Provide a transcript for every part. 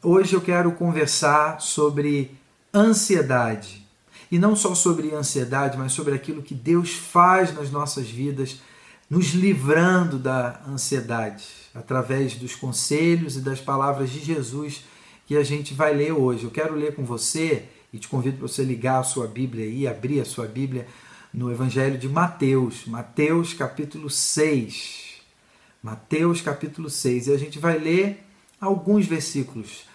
Hoje eu quero conversar sobre ansiedade. E não só sobre ansiedade, mas sobre aquilo que Deus faz nas nossas vidas, nos livrando da ansiedade, através dos conselhos e das palavras de Jesus que a gente vai ler hoje. Eu quero ler com você e te convido para você ligar a sua Bíblia aí, abrir a sua Bíblia no Evangelho de Mateus, Mateus capítulo 6. Mateus capítulo 6. E a gente vai ler alguns versículos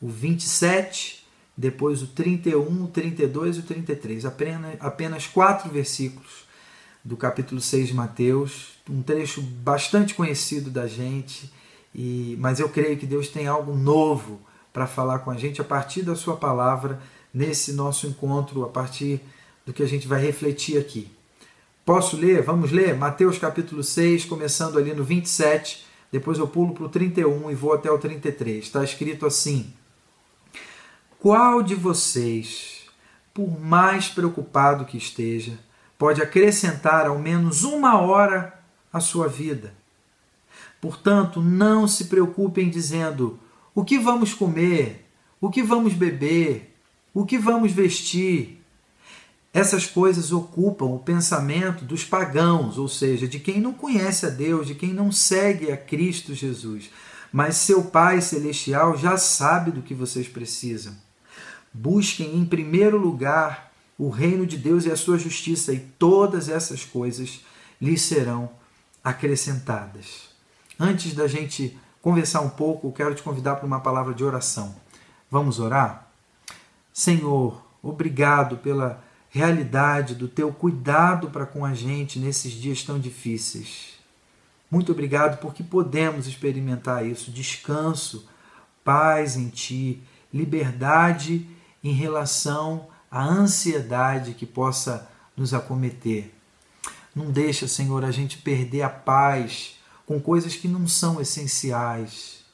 o 27, depois o 31, o 32 e o 33. Apenas, apenas quatro versículos do capítulo 6 de Mateus, um trecho bastante conhecido da gente, e, mas eu creio que Deus tem algo novo para falar com a gente a partir da Sua palavra nesse nosso encontro, a partir do que a gente vai refletir aqui. Posso ler? Vamos ler? Mateus capítulo 6, começando ali no 27, depois eu pulo para o 31 e vou até o 33. Está escrito assim. Qual de vocês, por mais preocupado que esteja, pode acrescentar ao menos uma hora à sua vida? Portanto, não se preocupem dizendo: o que vamos comer, o que vamos beber, o que vamos vestir. Essas coisas ocupam o pensamento dos pagãos, ou seja, de quem não conhece a Deus, de quem não segue a Cristo Jesus. Mas seu Pai Celestial já sabe do que vocês precisam. Busquem em primeiro lugar o reino de Deus e a sua justiça, e todas essas coisas lhes serão acrescentadas. Antes da gente conversar um pouco, quero te convidar para uma palavra de oração. Vamos orar? Senhor, obrigado pela realidade do teu cuidado para com a gente nesses dias tão difíceis. Muito obrigado porque podemos experimentar isso, descanso, paz em ti, liberdade em relação à ansiedade que possa nos acometer. Não deixa, Senhor, a gente perder a paz com coisas que não são essenciais.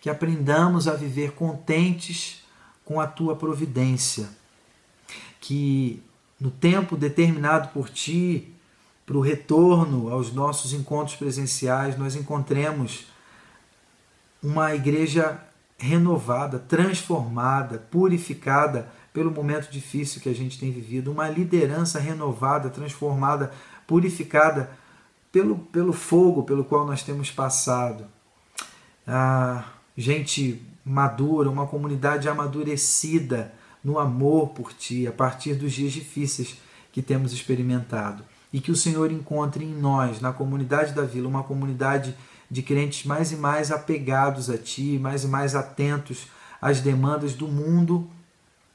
Que aprendamos a viver contentes com a tua providência. Que no tempo determinado por ti, para o retorno aos nossos encontros presenciais, nós encontremos uma igreja renovada, transformada, purificada pelo momento difícil que a gente tem vivido, uma liderança renovada, transformada, purificada pelo, pelo fogo pelo qual nós temos passado. Ah, gente madura, uma comunidade amadurecida no amor por Ti, a partir dos dias difíceis que temos experimentado. E que o Senhor encontre em nós, na comunidade da vila, uma comunidade de crentes mais e mais apegados a Ti, mais e mais atentos às demandas do mundo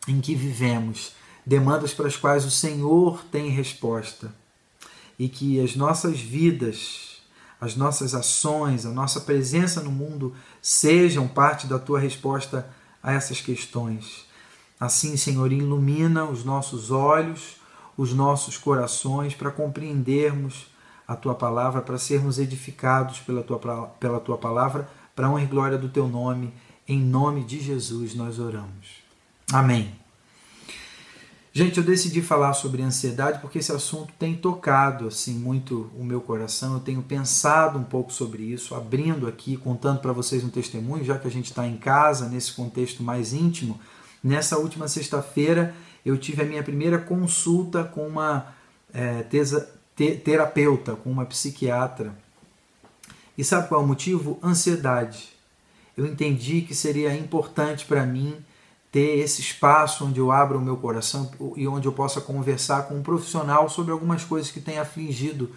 em que vivemos, demandas para as quais o Senhor tem resposta. E que as nossas vidas, as nossas ações, a nossa presença no mundo sejam parte da Tua resposta a essas questões. Assim, Senhor, ilumina os nossos olhos, os nossos corações para compreendermos a tua palavra, para sermos edificados pela tua, pela tua palavra, para honra e glória do teu nome. Em nome de Jesus nós oramos. Amém. Gente, eu decidi falar sobre ansiedade porque esse assunto tem tocado assim muito o meu coração. Eu tenho pensado um pouco sobre isso, abrindo aqui, contando para vocês um testemunho, já que a gente está em casa, nesse contexto mais íntimo. Nessa última sexta-feira, eu tive a minha primeira consulta com uma é, terapeuta, com uma psiquiatra. E sabe qual é o motivo? Ansiedade. Eu entendi que seria importante para mim ter esse espaço onde eu abro o meu coração e onde eu possa conversar com um profissional sobre algumas coisas que têm afligido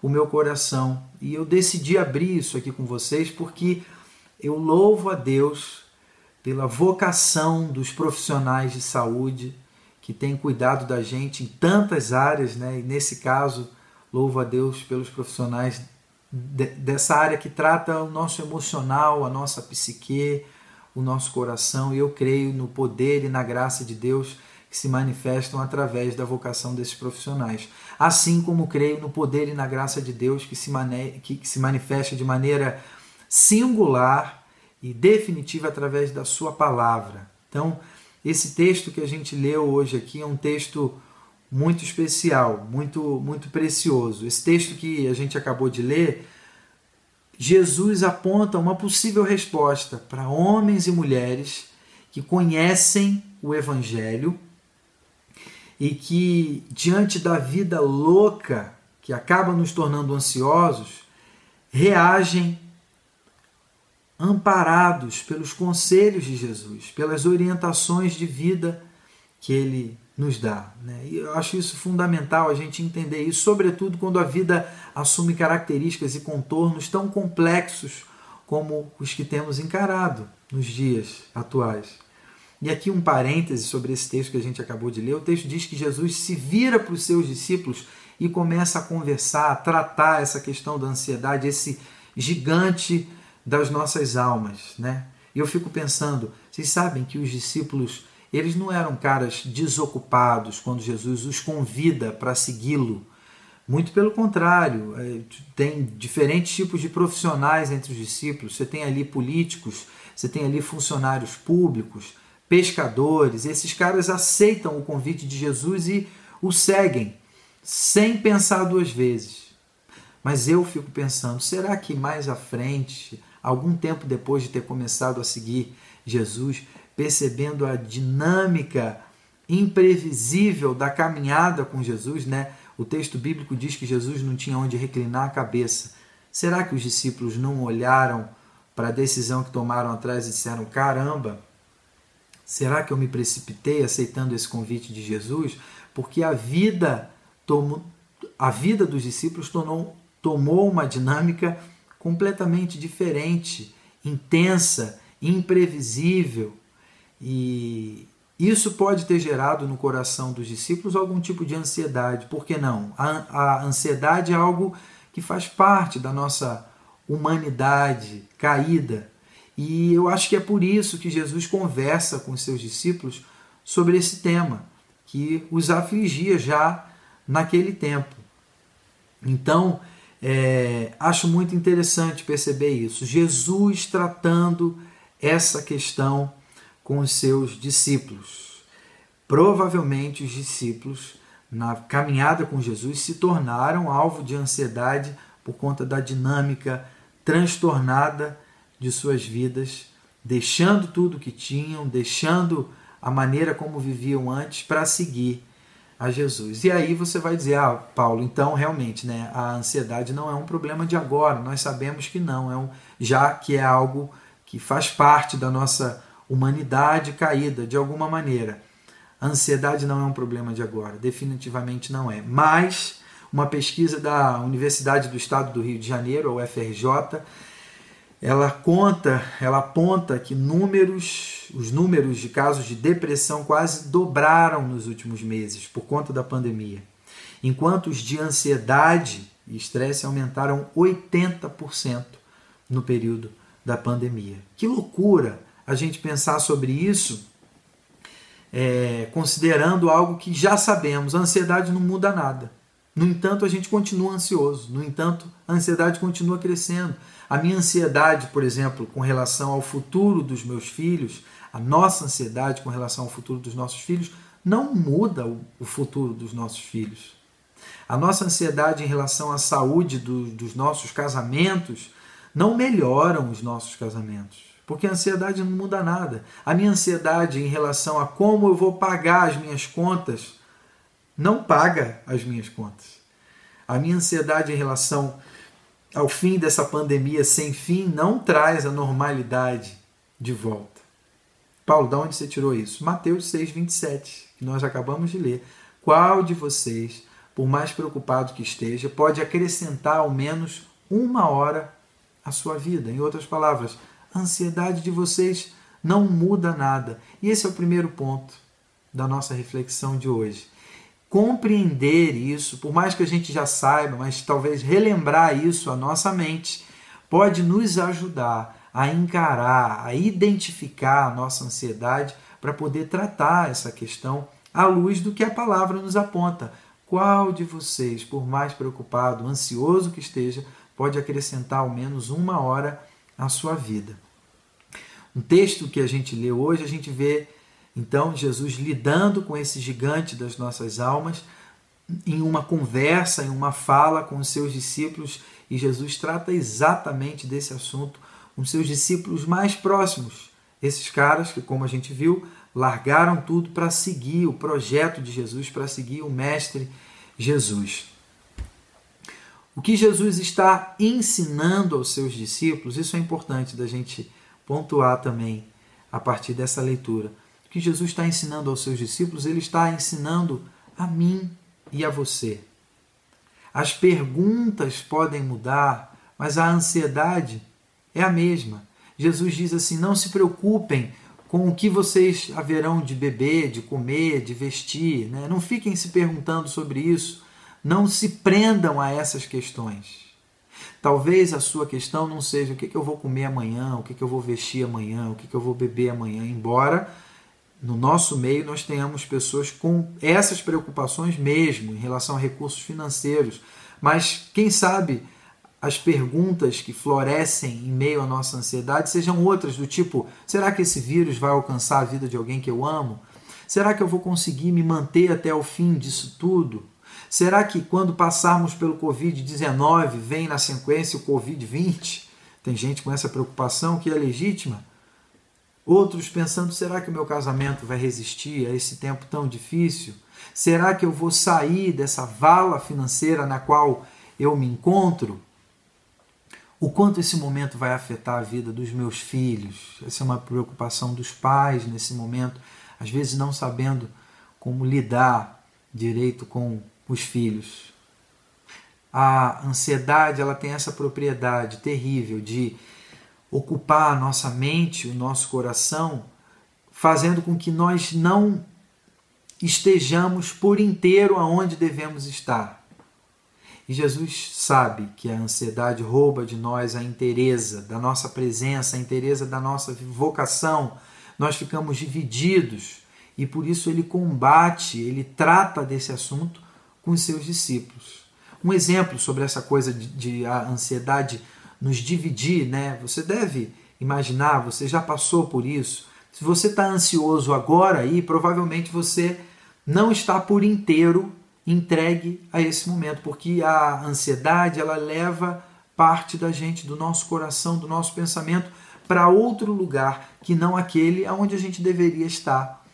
o meu coração. E eu decidi abrir isso aqui com vocês porque eu louvo a Deus pela vocação dos profissionais de saúde que têm cuidado da gente em tantas áreas, né? E nesse caso, Louvo a Deus pelos profissionais de, dessa área que trata o nosso emocional, a nossa psique, o nosso coração, e eu creio no poder e na graça de Deus que se manifestam através da vocação desses profissionais. Assim como creio no poder e na graça de Deus que se, mane que, que se manifesta de maneira singular e definitiva através da Sua palavra. Então, esse texto que a gente leu hoje aqui é um texto muito especial, muito muito precioso. Esse texto que a gente acabou de ler Jesus aponta uma possível resposta para homens e mulheres que conhecem o Evangelho e que, diante da vida louca que acaba nos tornando ansiosos, reagem amparados pelos conselhos de Jesus, pelas orientações de vida que ele nos dá. Né? E eu acho isso fundamental a gente entender isso, sobretudo quando a vida assume características e contornos tão complexos como os que temos encarado nos dias atuais. E aqui um parêntese sobre esse texto que a gente acabou de ler. O texto diz que Jesus se vira para os seus discípulos e começa a conversar, a tratar essa questão da ansiedade, esse gigante das nossas almas, né? E eu fico pensando, vocês sabem que os discípulos, eles não eram caras desocupados quando Jesus os convida para segui-lo. Muito pelo contrário, é, tem diferentes tipos de profissionais entre os discípulos. Você tem ali políticos, você tem ali funcionários públicos, pescadores. Esses caras aceitam o convite de Jesus e o seguem sem pensar duas vezes. Mas eu fico pensando, será que mais à frente, algum tempo depois de ter começado a seguir Jesus, percebendo a dinâmica imprevisível da caminhada com Jesus, né? O texto bíblico diz que Jesus não tinha onde reclinar a cabeça. Será que os discípulos não olharam para a decisão que tomaram atrás e disseram: caramba, será que eu me precipitei aceitando esse convite de Jesus? Porque a vida tomou, a vida dos discípulos tornou, tomou uma dinâmica completamente diferente, intensa, imprevisível. E isso pode ter gerado no coração dos discípulos algum tipo de ansiedade. Por que não? A, a ansiedade é algo que faz parte da nossa humanidade caída. E eu acho que é por isso que Jesus conversa com os seus discípulos sobre esse tema, que os afligia já naquele tempo. Então, é, acho muito interessante perceber isso. Jesus tratando essa questão com os seus discípulos. Provavelmente os discípulos, na caminhada com Jesus, se tornaram alvo de ansiedade por conta da dinâmica transtornada de suas vidas, deixando tudo que tinham, deixando a maneira como viviam antes para seguir a Jesus. E aí você vai dizer, ah, Paulo, então realmente, né, a ansiedade não é um problema de agora. Nós sabemos que não, é um, já que é algo que faz parte da nossa humanidade caída de alguma maneira. A ansiedade não é um problema de agora, definitivamente não é. Mas uma pesquisa da Universidade do Estado do Rio de Janeiro, a UFRJ, ela conta, ela aponta que números, os números de casos de depressão quase dobraram nos últimos meses por conta da pandemia, enquanto os de ansiedade e estresse aumentaram 80% no período da pandemia. Que loucura a gente pensar sobre isso, é, considerando algo que já sabemos: a ansiedade não muda nada. No entanto, a gente continua ansioso. No entanto, a ansiedade continua crescendo. A minha ansiedade, por exemplo, com relação ao futuro dos meus filhos, a nossa ansiedade com relação ao futuro dos nossos filhos, não muda o futuro dos nossos filhos. A nossa ansiedade em relação à saúde do, dos nossos casamentos não melhoram os nossos casamentos, porque a ansiedade não muda nada. A minha ansiedade em relação a como eu vou pagar as minhas contas não paga as minhas contas. A minha ansiedade em relação ao fim dessa pandemia sem fim não traz a normalidade de volta. Paulo, de onde você tirou isso? Mateus 6, 27, que nós acabamos de ler. Qual de vocês, por mais preocupado que esteja, pode acrescentar ao menos uma hora à sua vida? Em outras palavras, a ansiedade de vocês não muda nada. E esse é o primeiro ponto da nossa reflexão de hoje compreender isso, por mais que a gente já saiba, mas talvez relembrar isso à nossa mente, pode nos ajudar a encarar, a identificar a nossa ansiedade para poder tratar essa questão à luz do que a palavra nos aponta. Qual de vocês, por mais preocupado, ansioso que esteja, pode acrescentar ao menos uma hora à sua vida? Um texto que a gente lê hoje, a gente vê então, Jesus lidando com esse gigante das nossas almas, em uma conversa, em uma fala com os seus discípulos, E Jesus trata exatamente desse assunto com seus discípulos mais próximos. Esses caras que, como a gente viu, largaram tudo para seguir o projeto de Jesus, para seguir o Mestre Jesus. O que Jesus está ensinando aos seus discípulos, isso é importante da gente pontuar também a partir dessa leitura. O que Jesus está ensinando aos seus discípulos, ele está ensinando a mim e a você. As perguntas podem mudar, mas a ansiedade é a mesma. Jesus diz assim: não se preocupem com o que vocês haverão de beber, de comer, de vestir. Né? Não fiquem se perguntando sobre isso. Não se prendam a essas questões. Talvez a sua questão não seja o que, eu vou comer amanhã, o que, eu vou vestir amanhã, o que eu vou beber amanhã, embora no nosso meio nós tenhamos pessoas com essas preocupações mesmo em relação a recursos financeiros. Mas quem sabe as perguntas que florescem em meio à nossa ansiedade sejam outras, do tipo: será que esse vírus vai alcançar a vida de alguém que eu amo? Será que eu vou conseguir me manter até o fim disso tudo? Será que quando passarmos pelo Covid-19 vem na sequência o Covid-20? Tem gente com essa preocupação que é legítima. Outros pensando: será que o meu casamento vai resistir a esse tempo tão difícil? Será que eu vou sair dessa vala financeira na qual eu me encontro? O quanto esse momento vai afetar a vida dos meus filhos? Essa é uma preocupação dos pais nesse momento, às vezes não sabendo como lidar direito com os filhos. A ansiedade, ela tem essa propriedade terrível de ocupar a nossa mente, o nosso coração, fazendo com que nós não estejamos por inteiro aonde devemos estar. E Jesus sabe que a ansiedade rouba de nós a inteireza da nossa presença, a inteireza da nossa vocação. Nós ficamos divididos e por isso ele combate, ele trata desse assunto com os seus discípulos. Um exemplo sobre essa coisa de, de a ansiedade nos dividir, né? Você deve imaginar, você já passou por isso. Se você está ansioso agora aí, provavelmente você não está por inteiro entregue a esse momento, porque a ansiedade ela leva parte da gente, do nosso coração, do nosso pensamento para outro lugar que não aquele aonde a gente deveria estar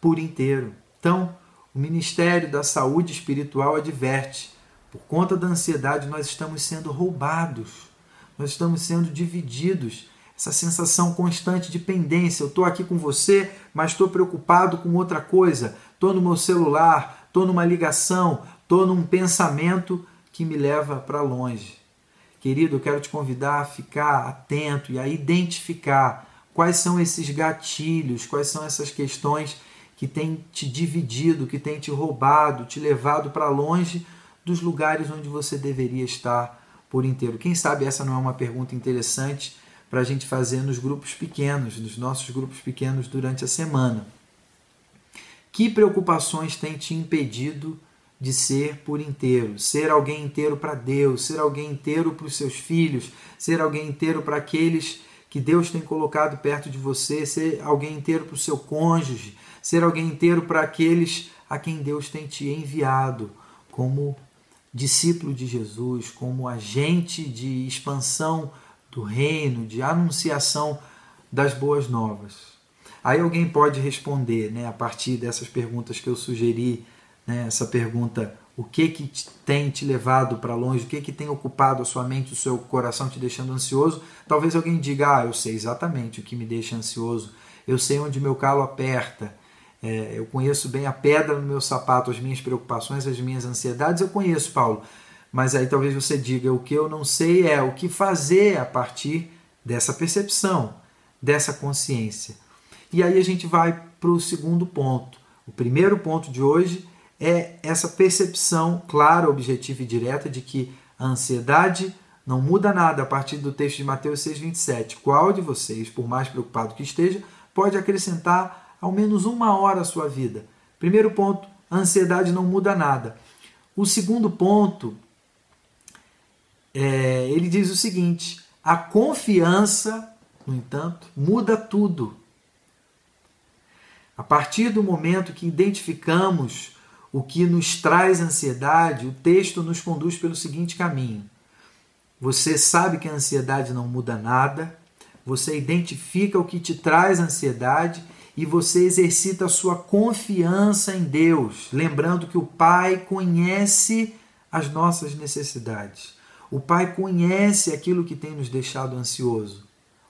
por inteiro. Então, o Ministério da Saúde Espiritual adverte: por conta da ansiedade, nós estamos sendo roubados nós estamos sendo divididos. Essa sensação constante de pendência. Eu estou aqui com você, mas estou preocupado com outra coisa. Estou no meu celular, estou numa ligação, estou num pensamento que me leva para longe. Querido, eu quero te convidar a ficar atento e a identificar quais são esses gatilhos, quais são essas questões que têm te dividido, que têm te roubado, te levado para longe dos lugares onde você deveria estar por inteiro? Quem sabe essa não é uma pergunta interessante para a gente fazer nos grupos pequenos, nos nossos grupos pequenos durante a semana. Que preocupações têm te impedido de ser por inteiro? Ser alguém inteiro para Deus, ser alguém inteiro para os seus filhos, ser alguém inteiro para aqueles que Deus tem colocado perto de você, ser alguém inteiro para o seu cônjuge, ser alguém inteiro para aqueles a quem Deus tem te enviado como discípulo de Jesus, como agente de expansão do reino, de anunciação das boas novas. Aí alguém pode responder, né, a partir dessas perguntas que eu sugeri, né, essa pergunta, o que que tem te levado para longe, o que que tem ocupado a sua mente, o seu coração te deixando ansioso? Talvez alguém diga, ah, eu sei exatamente o que me deixa ansioso, eu sei onde meu calo aperta, é, eu conheço bem a pedra no meu sapato, as minhas preocupações, as minhas ansiedades, eu conheço, Paulo. Mas aí talvez você diga: o que eu não sei é o que fazer a partir dessa percepção, dessa consciência. E aí a gente vai para o segundo ponto. O primeiro ponto de hoje é essa percepção clara, objetiva e direta de que a ansiedade não muda nada a partir do texto de Mateus 6,27. Qual de vocês, por mais preocupado que esteja, pode acrescentar ao menos uma hora a sua vida. Primeiro ponto, a ansiedade não muda nada. O segundo ponto, é, ele diz o seguinte: a confiança, no entanto, muda tudo. A partir do momento que identificamos o que nos traz ansiedade, o texto nos conduz pelo seguinte caminho: você sabe que a ansiedade não muda nada, você identifica o que te traz ansiedade e você exercita a sua confiança em Deus, lembrando que o Pai conhece as nossas necessidades. O Pai conhece aquilo que tem nos deixado ansioso.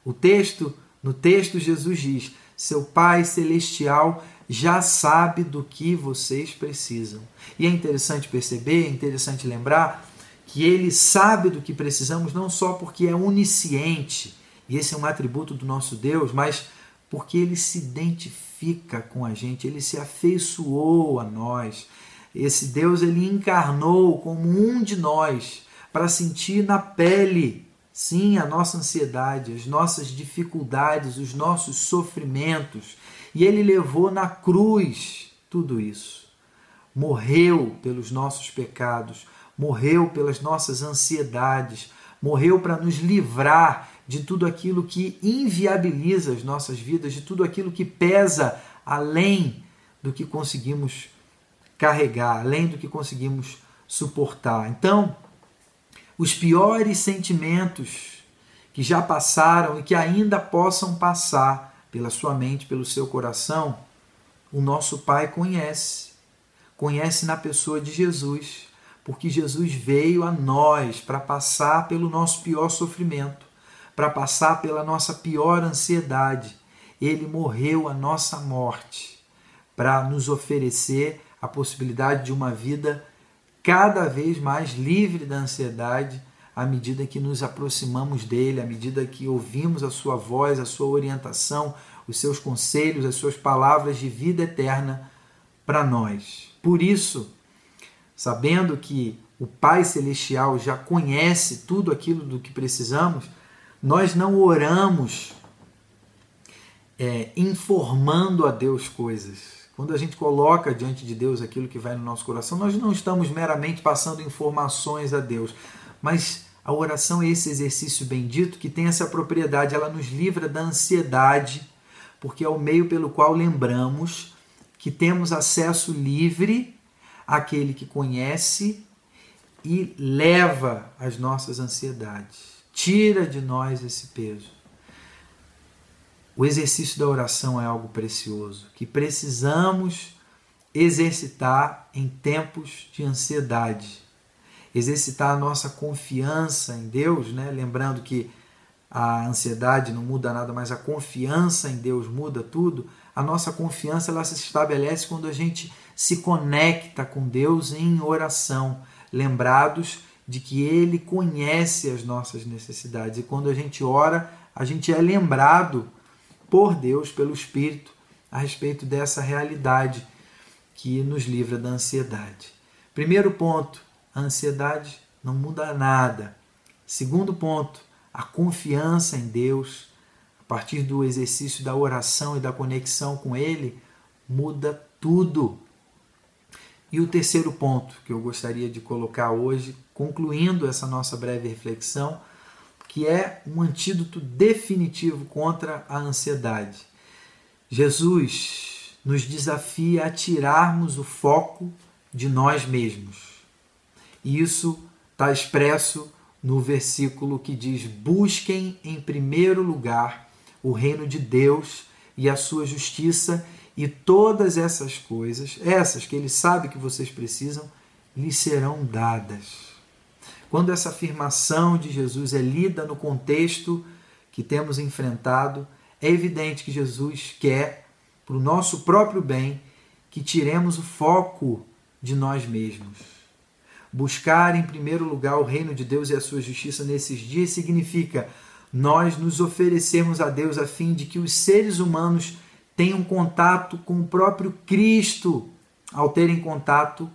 O texto, no texto Jesus diz: "Seu Pai celestial já sabe do que vocês precisam". E é interessante perceber, é interessante lembrar que ele sabe do que precisamos não só porque é onisciente, e esse é um atributo do nosso Deus, mas porque ele se identifica com a gente, ele se afeiçoou a nós. Esse Deus ele encarnou como um de nós para sentir na pele, sim, a nossa ansiedade, as nossas dificuldades, os nossos sofrimentos. E ele levou na cruz tudo isso. Morreu pelos nossos pecados, morreu pelas nossas ansiedades, morreu para nos livrar de tudo aquilo que inviabiliza as nossas vidas, de tudo aquilo que pesa além do que conseguimos carregar, além do que conseguimos suportar. Então, os piores sentimentos que já passaram e que ainda possam passar pela sua mente, pelo seu coração, o nosso Pai conhece. Conhece na pessoa de Jesus, porque Jesus veio a nós para passar pelo nosso pior sofrimento para passar pela nossa pior ansiedade. Ele morreu a nossa morte para nos oferecer a possibilidade de uma vida cada vez mais livre da ansiedade à medida que nos aproximamos dele, à medida que ouvimos a sua voz, a sua orientação, os seus conselhos, as suas palavras de vida eterna para nós. Por isso, sabendo que o Pai Celestial já conhece tudo aquilo do que precisamos, nós não oramos é, informando a Deus coisas. Quando a gente coloca diante de Deus aquilo que vai no nosso coração, nós não estamos meramente passando informações a Deus, mas a oração é esse exercício bendito que tem essa propriedade, ela nos livra da ansiedade, porque é o meio pelo qual lembramos que temos acesso livre àquele que conhece e leva as nossas ansiedades. Tira de nós esse peso. O exercício da oração é algo precioso que precisamos exercitar em tempos de ansiedade. Exercitar a nossa confiança em Deus, né? lembrando que a ansiedade não muda nada, mas a confiança em Deus muda tudo. A nossa confiança ela se estabelece quando a gente se conecta com Deus em oração, lembrados de que Ele conhece as nossas necessidades. E quando a gente ora, a gente é lembrado por Deus, pelo Espírito, a respeito dessa realidade que nos livra da ansiedade. Primeiro ponto, a ansiedade não muda nada. Segundo ponto, a confiança em Deus, a partir do exercício da oração e da conexão com Ele, muda tudo. E o terceiro ponto que eu gostaria de colocar hoje concluindo essa nossa breve reflexão, que é um antídoto definitivo contra a ansiedade. Jesus nos desafia a tirarmos o foco de nós mesmos. E isso está expresso no versículo que diz: Busquem em primeiro lugar o reino de Deus e a sua justiça, e todas essas coisas, essas que ele sabe que vocês precisam, lhes serão dadas. Quando essa afirmação de Jesus é lida no contexto que temos enfrentado, é evidente que Jesus quer, para o nosso próprio bem, que tiremos o foco de nós mesmos. Buscar em primeiro lugar o reino de Deus e a sua justiça nesses dias significa nós nos oferecermos a Deus a fim de que os seres humanos tenham contato com o próprio Cristo ao terem contato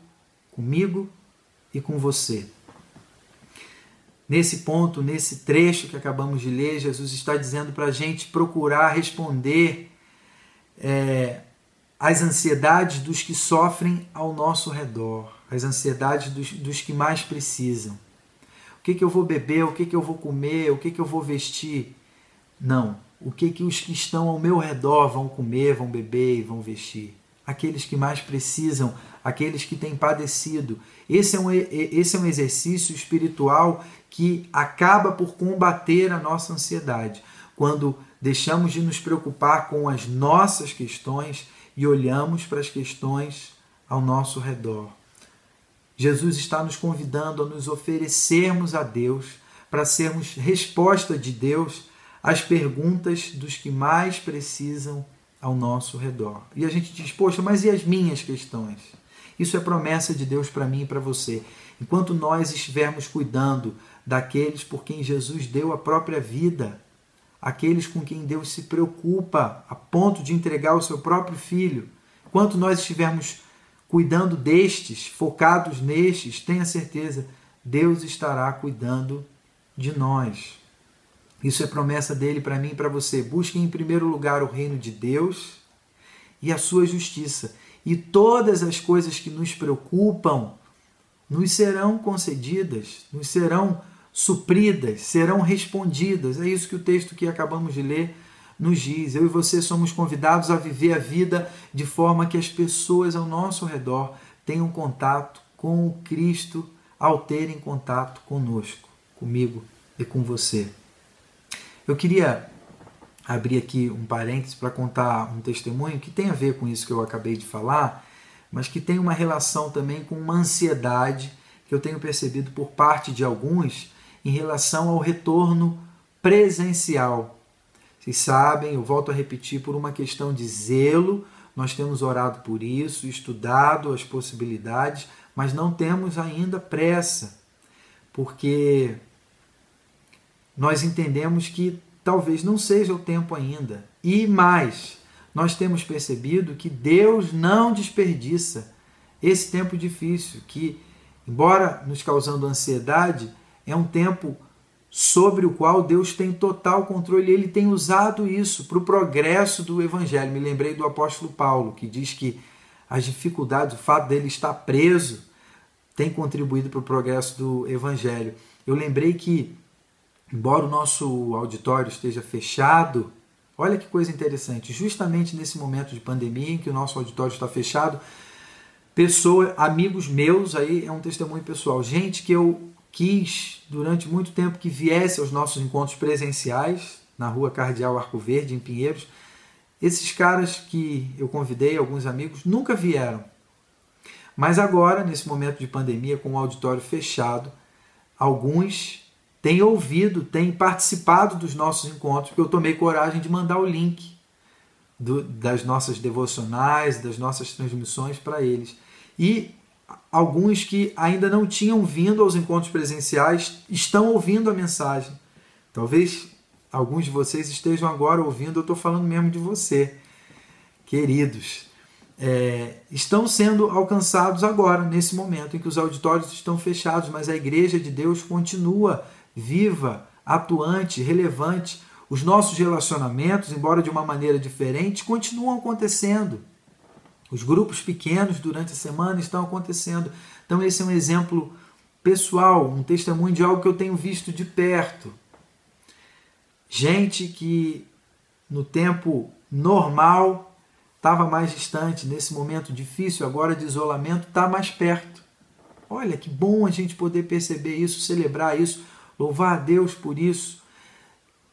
comigo e com você. Nesse ponto, nesse trecho que acabamos de ler, Jesus está dizendo para a gente procurar responder é, às ansiedades dos que sofrem ao nosso redor, as ansiedades dos, dos que mais precisam. O que, que eu vou beber, o que, que eu vou comer, o que, que eu vou vestir? Não. O que, que os que estão ao meu redor vão comer, vão beber e vão vestir? Aqueles que mais precisam, aqueles que têm padecido. Esse é um, esse é um exercício espiritual que acaba por combater a nossa ansiedade, quando deixamos de nos preocupar com as nossas questões e olhamos para as questões ao nosso redor. Jesus está nos convidando a nos oferecermos a Deus para sermos resposta de Deus às perguntas dos que mais precisam ao nosso redor. E a gente diz: Poxa, mas e as minhas questões? Isso é promessa de Deus para mim e para você. Enquanto nós estivermos cuidando daqueles por quem Jesus deu a própria vida, aqueles com quem Deus se preocupa a ponto de entregar o seu próprio filho, enquanto nós estivermos cuidando destes, focados nestes, tenha certeza, Deus estará cuidando de nós. Isso é promessa dele para mim e para você. Busquem em primeiro lugar o reino de Deus e a sua justiça, e todas as coisas que nos preocupam nos serão concedidas, nos serão supridas, serão respondidas. É isso que o texto que acabamos de ler nos diz. Eu e você somos convidados a viver a vida de forma que as pessoas ao nosso redor tenham contato com o Cristo ao terem contato conosco, comigo e com você. Eu queria abrir aqui um parênteses para contar um testemunho que tem a ver com isso que eu acabei de falar, mas que tem uma relação também com uma ansiedade que eu tenho percebido por parte de alguns em relação ao retorno presencial. Vocês sabem, eu volto a repetir, por uma questão de zelo, nós temos orado por isso, estudado as possibilidades, mas não temos ainda pressa, porque nós entendemos que talvez não seja o tempo ainda. E mais, nós temos percebido que Deus não desperdiça esse tempo difícil, que, embora nos causando ansiedade, é um tempo sobre o qual Deus tem total controle. Ele tem usado isso para o progresso do Evangelho. Me lembrei do apóstolo Paulo, que diz que as dificuldades, o fato dele estar preso, tem contribuído para o progresso do Evangelho. Eu lembrei que embora o nosso auditório esteja fechado, olha que coisa interessante, justamente nesse momento de pandemia em que o nosso auditório está fechado, pessoa, amigos meus, aí é um testemunho pessoal, gente que eu quis durante muito tempo que viesse aos nossos encontros presenciais na Rua Cardeal Arco Verde, em Pinheiros. Esses caras que eu convidei, alguns amigos, nunca vieram. Mas agora, nesse momento de pandemia, com o auditório fechado, alguns tem ouvido, tem participado dos nossos encontros, porque eu tomei coragem de mandar o link do, das nossas devocionais, das nossas transmissões para eles. E alguns que ainda não tinham vindo aos encontros presenciais estão ouvindo a mensagem. Talvez alguns de vocês estejam agora ouvindo, eu estou falando mesmo de você, queridos. É, estão sendo alcançados agora, nesse momento em que os auditórios estão fechados, mas a igreja de Deus continua viva, atuante, relevante. Os nossos relacionamentos, embora de uma maneira diferente, continuam acontecendo. Os grupos pequenos durante a semana estão acontecendo. Então, esse é um exemplo pessoal, um testemunho de algo que eu tenho visto de perto. Gente que no tempo normal estava mais distante, nesse momento difícil agora de isolamento, está mais perto. Olha que bom a gente poder perceber isso, celebrar isso, Louvar a Deus por isso,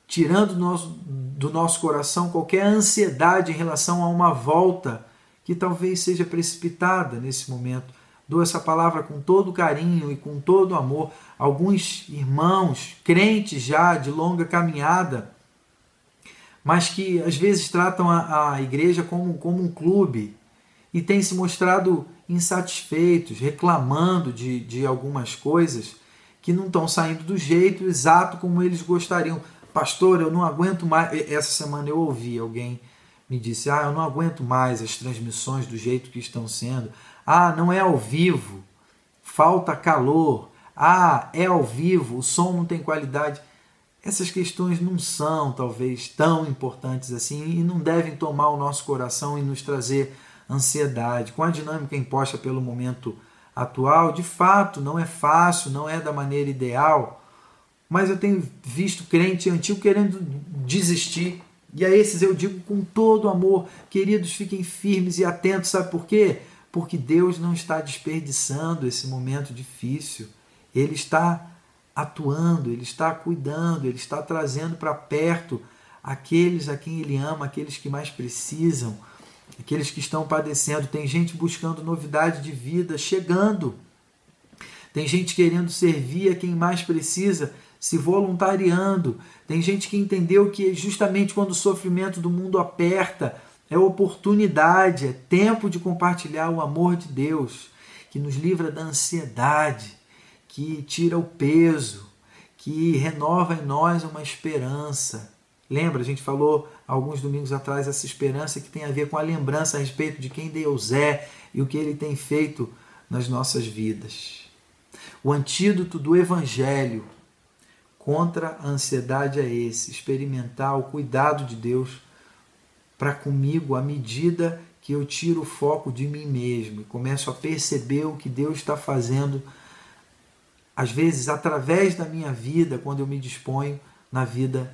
tirando do nosso, do nosso coração qualquer ansiedade em relação a uma volta que talvez seja precipitada nesse momento. Dou essa palavra com todo carinho e com todo amor. Alguns irmãos, crentes já de longa caminhada, mas que às vezes tratam a, a igreja como, como um clube e têm se mostrado insatisfeitos, reclamando de, de algumas coisas que não estão saindo do jeito exato como eles gostariam. Pastor, eu não aguento mais. Essa semana eu ouvi alguém me disse: Ah, eu não aguento mais as transmissões do jeito que estão sendo. Ah, não é ao vivo, falta calor. Ah, é ao vivo, o som não tem qualidade. Essas questões não são, talvez, tão importantes assim e não devem tomar o nosso coração e nos trazer ansiedade. Com a dinâmica imposta pelo momento atual, de fato, não é fácil, não é da maneira ideal, mas eu tenho visto crente antigo querendo desistir. E a esses eu digo com todo amor, queridos, fiquem firmes e atentos, sabe por quê? Porque Deus não está desperdiçando esse momento difícil. Ele está atuando, Ele está cuidando, Ele está trazendo para perto aqueles a quem Ele ama, aqueles que mais precisam, aqueles que estão padecendo. Tem gente buscando novidade de vida, chegando. Tem gente querendo servir a quem mais precisa, se voluntariando. Tem gente que entendeu que justamente quando o sofrimento do mundo aperta, é oportunidade, é tempo de compartilhar o amor de Deus, que nos livra da ansiedade, que tira o peso, que renova em nós uma esperança. Lembra, a gente falou alguns domingos atrás essa esperança que tem a ver com a lembrança a respeito de quem Deus é e o que ele tem feito nas nossas vidas. O antídoto do evangelho contra a ansiedade é esse: experimentar o cuidado de Deus para comigo à medida que eu tiro o foco de mim mesmo e começo a perceber o que Deus está fazendo, às vezes através da minha vida, quando eu me disponho na vida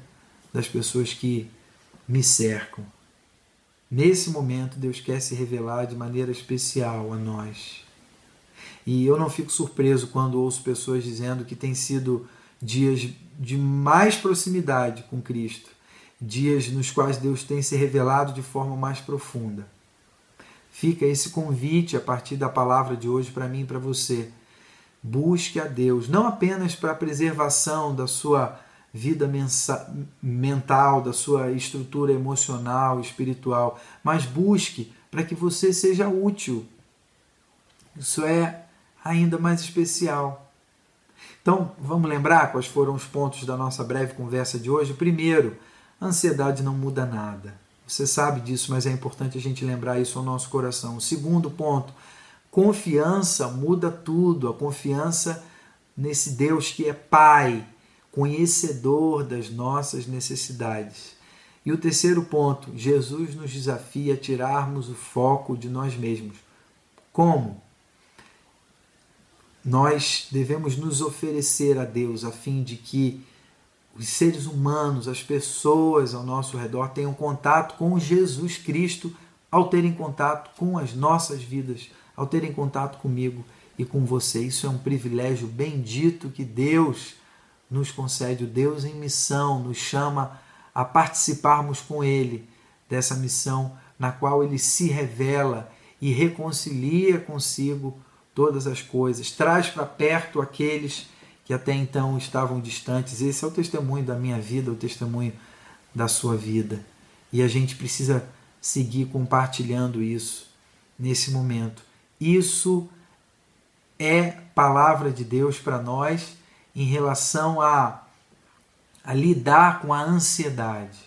das pessoas que me cercam. Nesse momento, Deus quer se revelar de maneira especial a nós. E eu não fico surpreso quando ouço pessoas dizendo que tem sido dias de mais proximidade com Cristo, dias nos quais Deus tem se revelado de forma mais profunda. Fica esse convite a partir da palavra de hoje para mim e para você. Busque a Deus, não apenas para a preservação da sua vida mental, da sua estrutura emocional, espiritual, mas busque para que você seja útil. Isso é ainda mais especial. Então, vamos lembrar quais foram os pontos da nossa breve conversa de hoje? Primeiro, a ansiedade não muda nada. Você sabe disso, mas é importante a gente lembrar isso ao nosso coração. O segundo ponto, confiança muda tudo. A confiança nesse Deus que é Pai, conhecedor das nossas necessidades. E o terceiro ponto, Jesus nos desafia a tirarmos o foco de nós mesmos. Como? Nós devemos nos oferecer a Deus a fim de que os seres humanos, as pessoas ao nosso redor tenham contato com Jesus Cristo ao terem contato com as nossas vidas, ao terem contato comigo e com você. Isso é um privilégio bendito que Deus nos concede, o Deus em missão nos chama a participarmos com Ele dessa missão na qual Ele se revela e reconcilia consigo todas as coisas, traz para perto aqueles que até então estavam distantes. Esse é o testemunho da minha vida, o testemunho da sua vida. E a gente precisa seguir compartilhando isso nesse momento. Isso é palavra de Deus para nós em relação a, a lidar com a ansiedade.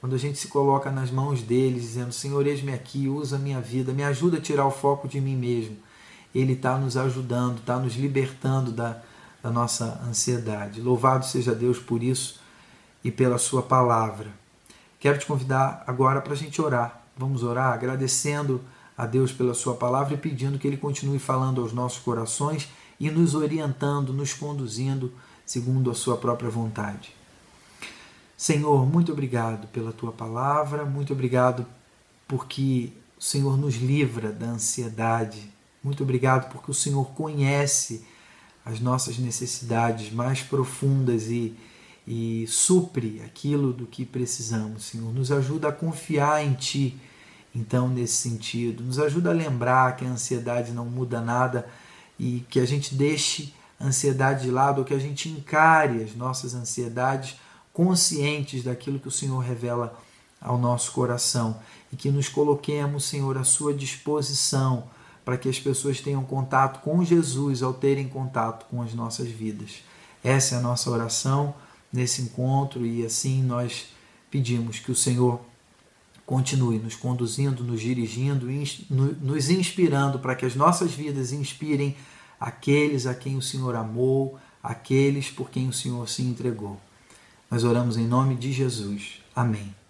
Quando a gente se coloca nas mãos deles, dizendo: Senhor, eis-me aqui, usa a minha vida, me ajuda a tirar o foco de mim mesmo. Ele está nos ajudando, está nos libertando da, da nossa ansiedade. Louvado seja Deus por isso e pela Sua palavra. Quero te convidar agora para a gente orar. Vamos orar agradecendo a Deus pela Sua palavra e pedindo que Ele continue falando aos nossos corações e nos orientando, nos conduzindo segundo a Sua própria vontade. Senhor, muito obrigado pela Tua palavra, muito obrigado porque o Senhor nos livra da ansiedade. Muito obrigado porque o Senhor conhece as nossas necessidades mais profundas e, e supre aquilo do que precisamos, Senhor. Nos ajuda a confiar em Ti, então, nesse sentido. Nos ajuda a lembrar que a ansiedade não muda nada e que a gente deixe ansiedade de lado ou que a gente encare as nossas ansiedades conscientes daquilo que o Senhor revela ao nosso coração e que nos coloquemos, Senhor, à sua disposição para que as pessoas tenham contato com Jesus ao terem contato com as nossas vidas. Essa é a nossa oração nesse encontro e assim nós pedimos que o Senhor continue nos conduzindo, nos dirigindo, nos inspirando para que as nossas vidas inspirem aqueles a quem o Senhor amou, aqueles por quem o Senhor se entregou. Nós oramos em nome de Jesus. Amém.